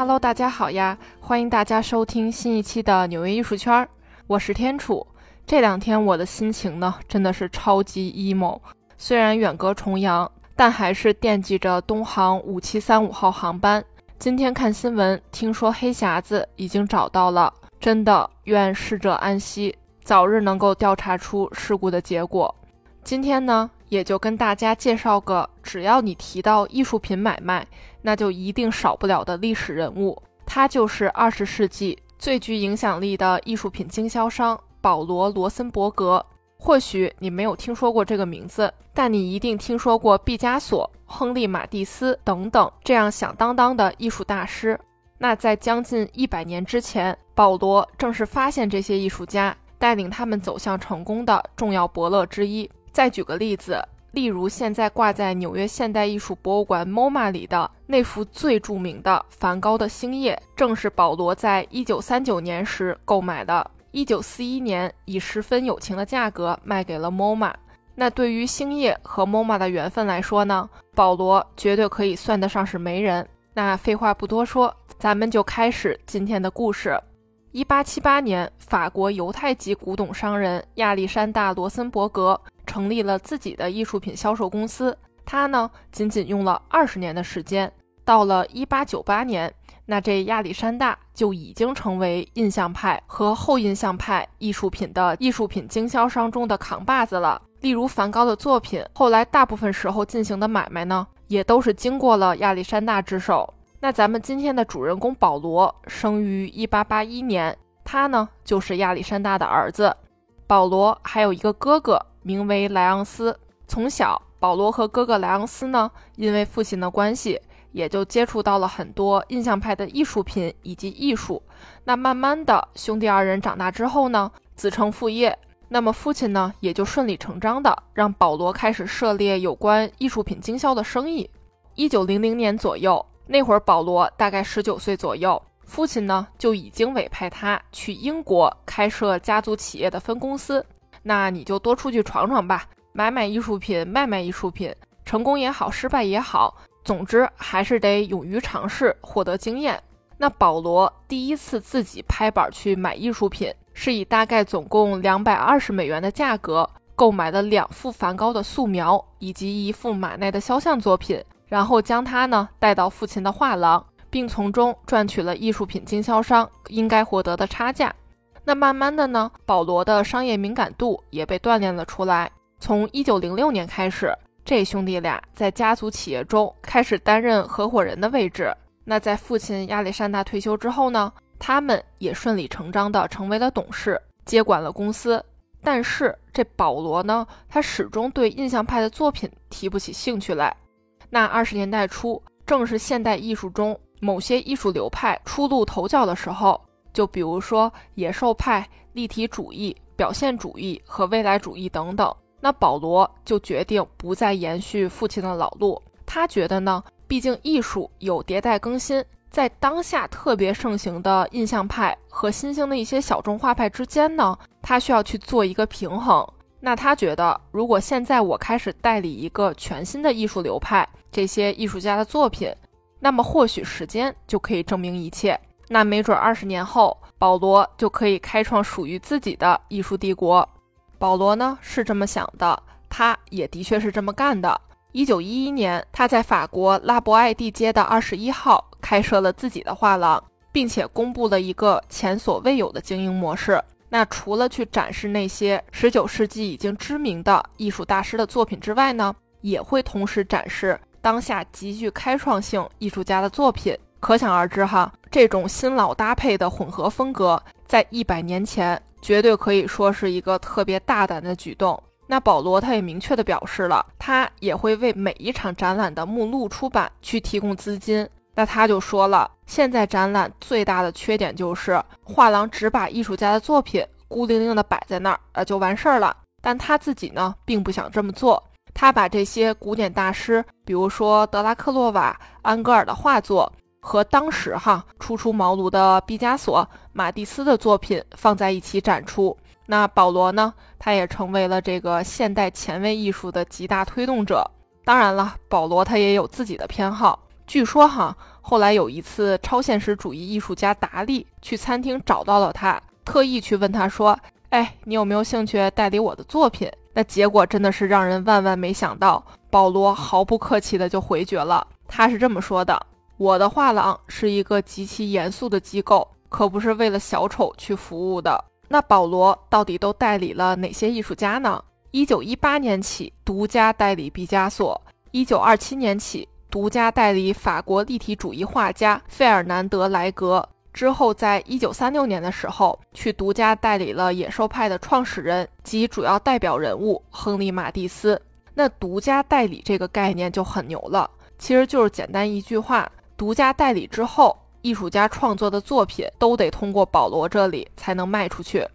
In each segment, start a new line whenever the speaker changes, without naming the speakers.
Hello，大家好呀！欢迎大家收听新一期的纽约艺术圈，我是天楚。这两天我的心情呢，真的是超级 emo。虽然远隔重洋，但还是惦记着东航五七三五号航班。今天看新闻，听说黑匣子已经找到了，真的愿逝者安息，早日能够调查出事故的结果。今天呢，也就跟大家介绍个，只要你提到艺术品买卖，那就一定少不了的历史人物，他就是二十世纪最具影响力的艺术品经销商保罗·罗森伯格。或许你没有听说过这个名字，但你一定听说过毕加索、亨利·马蒂斯等等这样响当当的艺术大师。那在将近一百年之前，保罗正是发现这些艺术家，带领他们走向成功的重要伯乐之一。再举个例子，例如现在挂在纽约现代艺术博物馆 MoMA 里的那幅最著名的梵高的《星夜》，正是保罗在一九三九年时购买的。一九四一年以十分友情的价格卖给了 MoMA。那对于《星夜》和 MoMA 的缘分来说呢，保罗绝对可以算得上是媒人。那废话不多说，咱们就开始今天的故事。一八七八年，法国犹太籍古董商人亚历山大·罗森伯格。成立了自己的艺术品销售公司，他呢仅仅用了二十年的时间，到了一八九八年，那这亚历山大就已经成为印象派和后印象派艺术品的艺术品经销商中的扛把子了。例如梵高的作品，后来大部分时候进行的买卖呢，也都是经过了亚历山大之手。那咱们今天的主人公保罗生于一八八一年，他呢就是亚历山大的儿子。保罗还有一个哥哥。名为莱昂斯。从小，保罗和哥哥莱昂斯呢，因为父亲的关系，也就接触到了很多印象派的艺术品以及艺术。那慢慢的，兄弟二人长大之后呢，子承父业，那么父亲呢，也就顺理成章的让保罗开始涉猎有关艺术品经销的生意。一九零零年左右，那会儿保罗大概十九岁左右，父亲呢就已经委派他去英国开设家族企业的分公司。那你就多出去闯闯吧，买买艺术品，卖卖艺术品，成功也好，失败也好，总之还是得勇于尝试，获得经验。那保罗第一次自己拍板去买艺术品，是以大概总共两百二十美元的价格购买了两幅梵高的素描以及一幅马奈的肖像作品，然后将他呢带到父亲的画廊，并从中赚取了艺术品经销商应该获得的差价。那慢慢的呢，保罗的商业敏感度也被锻炼了出来。从一九零六年开始，这兄弟俩在家族企业中开始担任合伙人的位置。那在父亲亚历山大退休之后呢，他们也顺理成章的成为了董事，接管了公司。但是这保罗呢，他始终对印象派的作品提不起兴趣来。那二十年代初，正是现代艺术中某些艺术流派初露头角的时候。就比如说野兽派、立体主义、表现主义和未来主义等等，那保罗就决定不再延续父亲的老路。他觉得呢，毕竟艺术有迭代更新，在当下特别盛行的印象派和新兴的一些小众画派之间呢，他需要去做一个平衡。那他觉得，如果现在我开始代理一个全新的艺术流派，这些艺术家的作品，那么或许时间就可以证明一切。那没准二十年后，保罗就可以开创属于自己的艺术帝国。保罗呢是这么想的，他也的确是这么干的。一九一一年，他在法国拉伯艾蒂街的二十一号开设了自己的画廊，并且公布了一个前所未有的经营模式。那除了去展示那些十九世纪已经知名的艺术大师的作品之外呢，也会同时展示当下极具开创性艺术家的作品。可想而知，哈，这种新老搭配的混合风格，在一百年前绝对可以说是一个特别大胆的举动。那保罗他也明确的表示了，他也会为每一场展览的目录出版去提供资金。那他就说了，现在展览最大的缺点就是画廊只把艺术家的作品孤零零的摆在那儿，呃，就完事儿了。但他自己呢，并不想这么做，他把这些古典大师，比如说德拉克洛瓦、安格尔的画作。和当时哈初出茅庐的毕加索、马蒂斯的作品放在一起展出。那保罗呢，他也成为了这个现代前卫艺术的极大推动者。当然了，保罗他也有自己的偏好。据说哈，后来有一次，超现实主义艺术家达利去餐厅找到了他，特意去问他说：“哎，你有没有兴趣代理我的作品？”那结果真的是让人万万没想到，保罗毫不客气的就回绝了。他是这么说的：“我的画廊是一个极其严肃的机构，可不是为了小丑去服务的。”那保罗到底都代理了哪些艺术家呢？一九一八年起，独家代理毕加索；一九二七年起，独家代理法国立体主义画家费尔南德·莱格。之后，在一九三六年的时候，去独家代理了野兽派的创始人及主要代表人物亨利·马蒂斯。那独家代理这个概念就很牛了，其实就是简单一句话：独家代理之后，艺术家创作的作品都得通过保罗这里才能卖出去。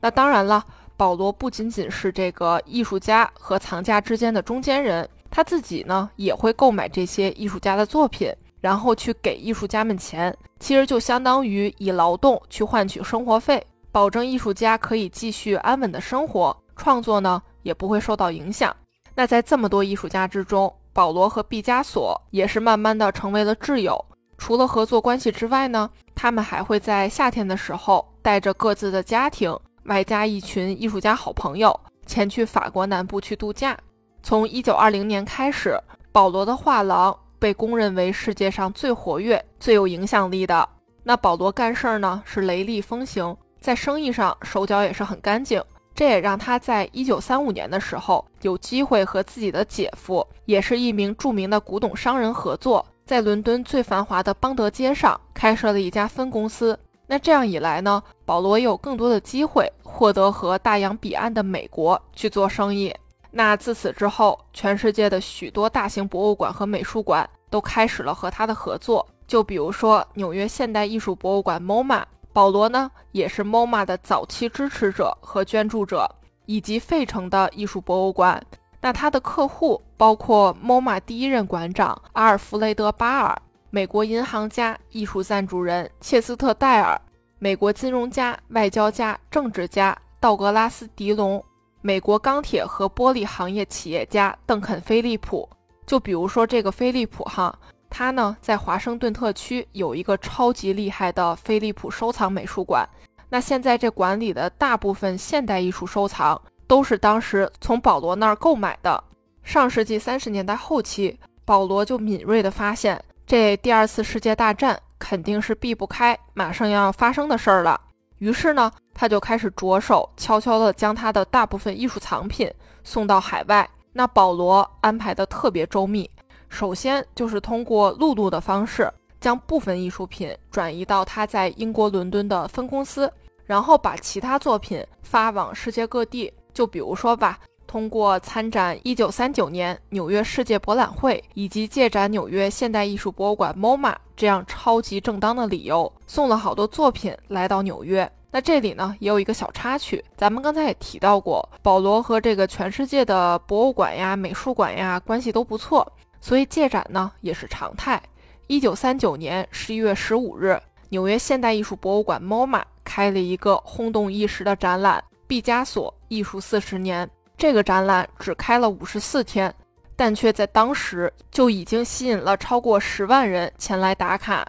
那当然了，保罗不仅仅是这个艺术家和藏家之间的中间人，他自己呢也会购买这些艺术家的作品。然后去给艺术家们钱，其实就相当于以劳动去换取生活费，保证艺术家可以继续安稳的生活，创作呢也不会受到影响。那在这么多艺术家之中，保罗和毕加索也是慢慢的成为了挚友。除了合作关系之外呢，他们还会在夏天的时候带着各自的家庭，外加一群艺术家好朋友，前去法国南部去度假。从一九二零年开始，保罗的画廊。被公认为世界上最活跃、最有影响力的那保罗干事儿呢，是雷厉风行，在生意上手脚也是很干净。这也让他在一九三五年的时候有机会和自己的姐夫，也是一名著名的古董商人合作，在伦敦最繁华的邦德街上开设了一家分公司。那这样一来呢，保罗也有更多的机会获得和大洋彼岸的美国去做生意。那自此之后，全世界的许多大型博物馆和美术馆都开始了和他的合作。就比如说纽约现代艺术博物馆 （MoMA），保罗呢也是 MoMA 的早期支持者和捐助者，以及费城的艺术博物馆。那他的客户包括 MoMA 第一任馆长阿尔弗雷德·巴尔、美国银行家、艺术赞助人切斯特·戴尔、美国金融家、外交家、政治家道格拉斯·迪龙。美国钢铁和玻璃行业企业家邓肯·菲利普，就比如说这个菲利普哈，他呢在华盛顿特区有一个超级厉害的菲利普收藏美术馆。那现在这馆里的大部分现代艺术收藏都是当时从保罗那儿购买的。上世纪三十年代后期，保罗就敏锐地发现，这第二次世界大战肯定是避不开、马上要发生的事儿了。于是呢。他就开始着手悄悄地将他的大部分艺术藏品送到海外。那保罗安排的特别周密，首先就是通过陆路的方式，将部分艺术品转移到他在英国伦敦的分公司，然后把其他作品发往世界各地。就比如说吧，通过参展1939年纽约世界博览会以及借展纽约现代艺术博物馆 MoMA 这样超级正当的理由，送了好多作品来到纽约。那这里呢也有一个小插曲，咱们刚才也提到过，保罗和这个全世界的博物馆呀、美术馆呀关系都不错，所以借展呢也是常态。一九三九年十一月十五日，纽约现代艺术博物馆 MoMA 开了一个轰动一时的展览——毕加索艺术四十年。这个展览只开了五十四天，但却在当时就已经吸引了超过十万人前来打卡。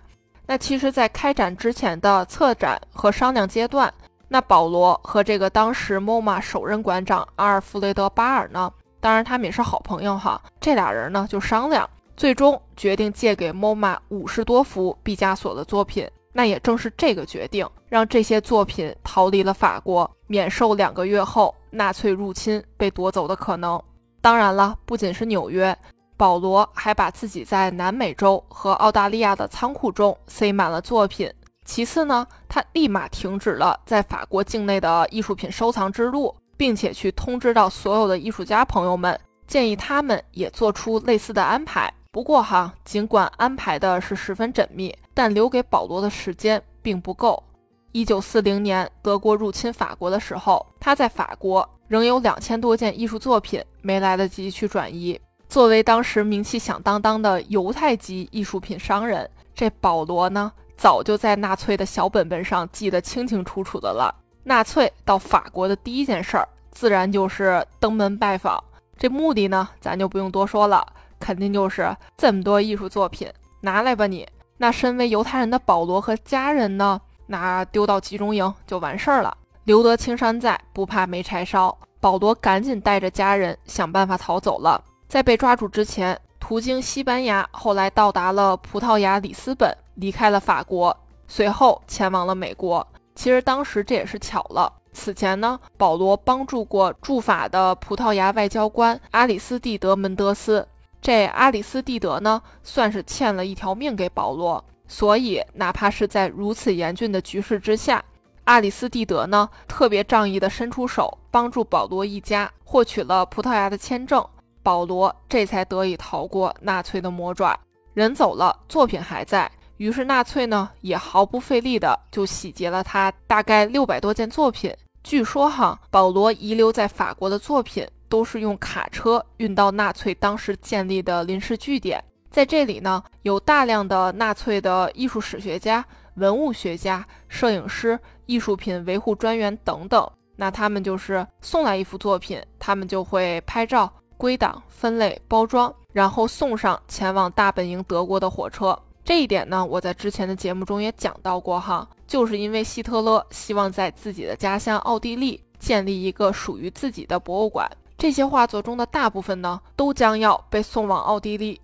那其实，在开展之前的策展和商量阶段，那保罗和这个当时 MoMA 首任馆长阿尔弗雷德·巴尔呢，当然他们也是好朋友哈。这俩人呢就商量，最终决定借给 MoMA 五十多幅毕加索的作品。那也正是这个决定，让这些作品逃离了法国，免受两个月后纳粹入侵被夺走的可能。当然了，不仅是纽约。保罗还把自己在南美洲和澳大利亚的仓库中塞满了作品。其次呢，他立马停止了在法国境内的艺术品收藏之路，并且去通知到所有的艺术家朋友们，建议他们也做出类似的安排。不过哈，尽管安排的是十分缜密，但留给保罗的时间并不够。一九四零年德国入侵法国的时候，他在法国仍有两千多件艺术作品没来得及去转移。作为当时名气响当当的犹太籍艺术品商人，这保罗呢，早就在纳粹的小本本上记得清清楚楚的了。纳粹到法国的第一件事儿，自然就是登门拜访。这目的呢，咱就不用多说了，肯定就是这么多艺术作品，拿来吧你。那身为犹太人的保罗和家人呢，那丢到集中营就完事儿了。留得青山在，不怕没柴烧。保罗赶紧带着家人想办法逃走了。在被抓住之前，途经西班牙，后来到达了葡萄牙里斯本，离开了法国，随后前往了美国。其实当时这也是巧了。此前呢，保罗帮助过驻法的葡萄牙外交官阿里斯蒂德·门德斯。这阿里斯蒂德呢，算是欠了一条命给保罗。所以，哪怕是在如此严峻的局势之下，阿里斯蒂德呢，特别仗义地伸出手，帮助保罗一家获取了葡萄牙的签证。保罗这才得以逃过纳粹的魔爪。人走了，作品还在。于是纳粹呢，也毫不费力的就洗劫了他大概六百多件作品。据说哈，保罗遗留在法国的作品都是用卡车运到纳粹当时建立的临时据点。在这里呢，有大量的纳粹的艺术史学家、文物学家、摄影师、艺术品维护专员等等。那他们就是送来一幅作品，他们就会拍照、归档、分类、包装，然后送上前往大本营德国的火车。这一点呢，我在之前的节目中也讲到过哈，就是因为希特勒希望在自己的家乡奥地利建立一个属于自己的博物馆，这些画作中的大部分呢，都将要被送往奥地利。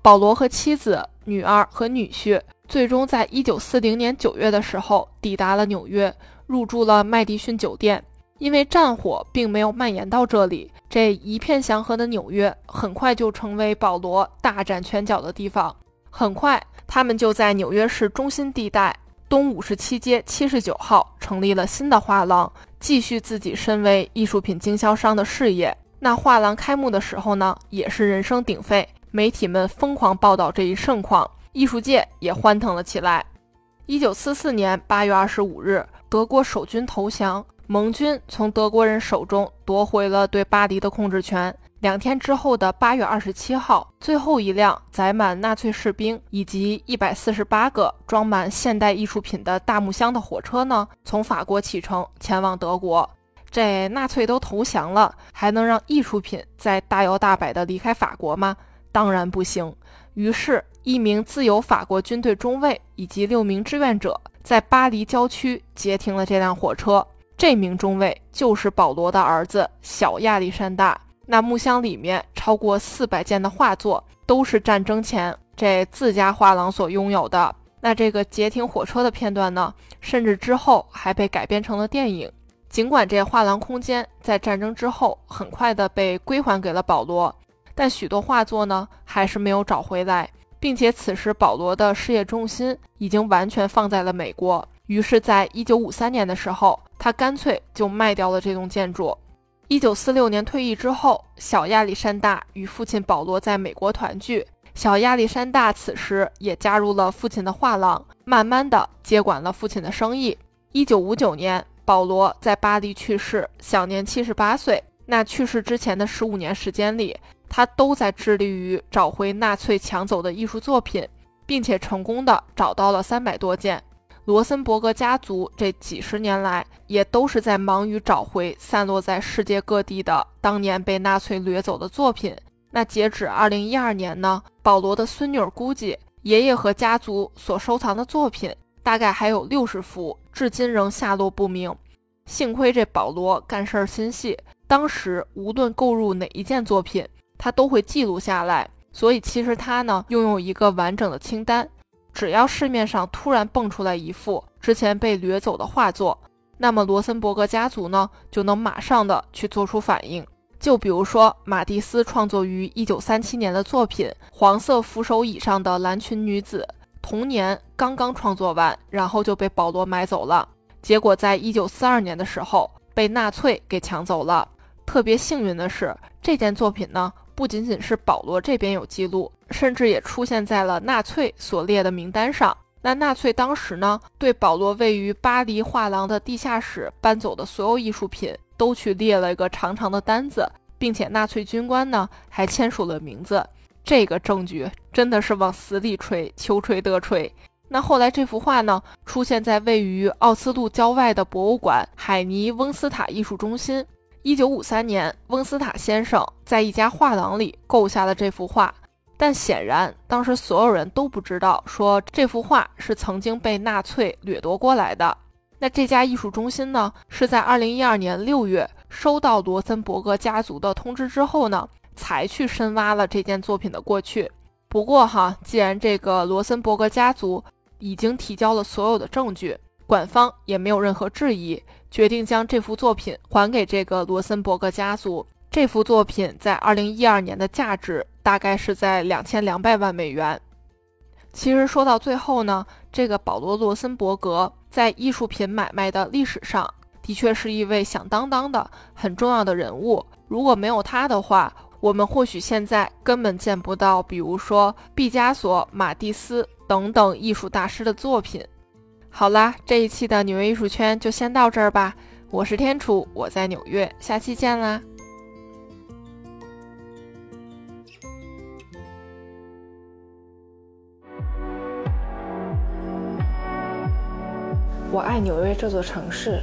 保罗和妻子、女儿和女婿最终在一九四零年九月的时候抵达了纽约，入住了麦迪逊酒店。因为战火并没有蔓延到这里，这一片祥和的纽约很快就成为保罗大展拳脚的地方。很快。他们就在纽约市中心地带东五十七街七十九号成立了新的画廊，继续自己身为艺术品经销商的事业。那画廊开幕的时候呢，也是人声鼎沸，媒体们疯狂报道这一盛况，艺术界也欢腾了起来。一九四四年八月二十五日，德国守军投降，盟军从德国人手中夺回了对巴黎的控制权。两天之后的八月二十七号，最后一辆载满纳粹士兵以及一百四十八个装满现代艺术品的大木箱的火车呢，从法国启程前往德国。这纳粹都投降了，还能让艺术品再大摇大摆地离开法国吗？当然不行。于是，一名自由法国军队中尉以及六名志愿者在巴黎郊区截停了这辆火车。这名中尉就是保罗的儿子小亚历山大。那木箱里面超过四百件的画作，都是战争前这自家画廊所拥有的。那这个截停火车的片段呢，甚至之后还被改编成了电影。尽管这画廊空间在战争之后很快的被归还给了保罗，但许多画作呢还是没有找回来，并且此时保罗的事业重心已经完全放在了美国。于是，在一九五三年的时候，他干脆就卖掉了这栋建筑。一九四六年退役之后，小亚历山大与父亲保罗在美国团聚。小亚历山大此时也加入了父亲的画廊，慢慢的接管了父亲的生意。一九五九年，保罗在巴黎去世，享年七十八岁。那去世之前的十五年时间里，他都在致力于找回纳粹抢走的艺术作品，并且成功的找到了三百多件。罗森伯格家族这几十年来也都是在忙于找回散落在世界各地的当年被纳粹掠走的作品。那截止二零一二年呢，保罗的孙女估计，爷爷和家族所收藏的作品大概还有六十幅，至今仍下落不明。幸亏这保罗干事儿心细，当时无论购入哪一件作品，他都会记录下来，所以其实他呢拥有一个完整的清单。只要市面上突然蹦出来一幅之前被掠走的画作，那么罗森伯格家族呢就能马上的去做出反应。就比如说马蒂斯创作于一九三七年的作品《黄色扶手椅上的蓝裙女子》，同年刚刚创作完，然后就被保罗买走了。结果在一九四二年的时候被纳粹给抢走了。特别幸运的是，这件作品呢。不仅仅是保罗这边有记录，甚至也出现在了纳粹所列的名单上。那纳粹当时呢，对保罗位于巴黎画廊的地下室搬走的所有艺术品，都去列了一个长长的单子，并且纳粹军官呢还签署了名字。这个证据真的是往死里吹，求吹得吹。那后来这幅画呢，出现在位于奥斯陆郊外的博物馆海尼翁斯塔艺术中心。一九五三年，翁斯塔先生在一家画廊里购下了这幅画。但显然当时所有人都不知道，说这幅画是曾经被纳粹掠夺过来的。那这家艺术中心呢，是在二零一二年六月收到罗森伯格家族的通知之后呢，才去深挖了这件作品的过去。不过哈，既然这个罗森伯格家族已经提交了所有的证据，馆方也没有任何质疑，决定将这幅作品还给这个罗森伯格家族。这幅作品在二零一二年的价值大概是在两千两百万美元。其实说到最后呢，这个保罗·罗森伯格。在艺术品买卖的历史上，的确是一位响当当的很重要的人物。如果没有他的话，我们或许现在根本见不到，比如说毕加索、马蒂斯等等艺术大师的作品。好啦，这一期的纽约艺术圈就先到这儿吧。我是天楚，我在纽约，下期见啦。我爱纽约这座城市，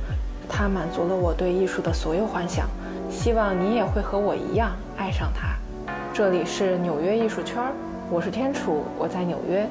它满足了我对艺术的所有幻想。希望你也会和我一样爱上它。这里是纽约艺术圈，我是天楚，我在纽约。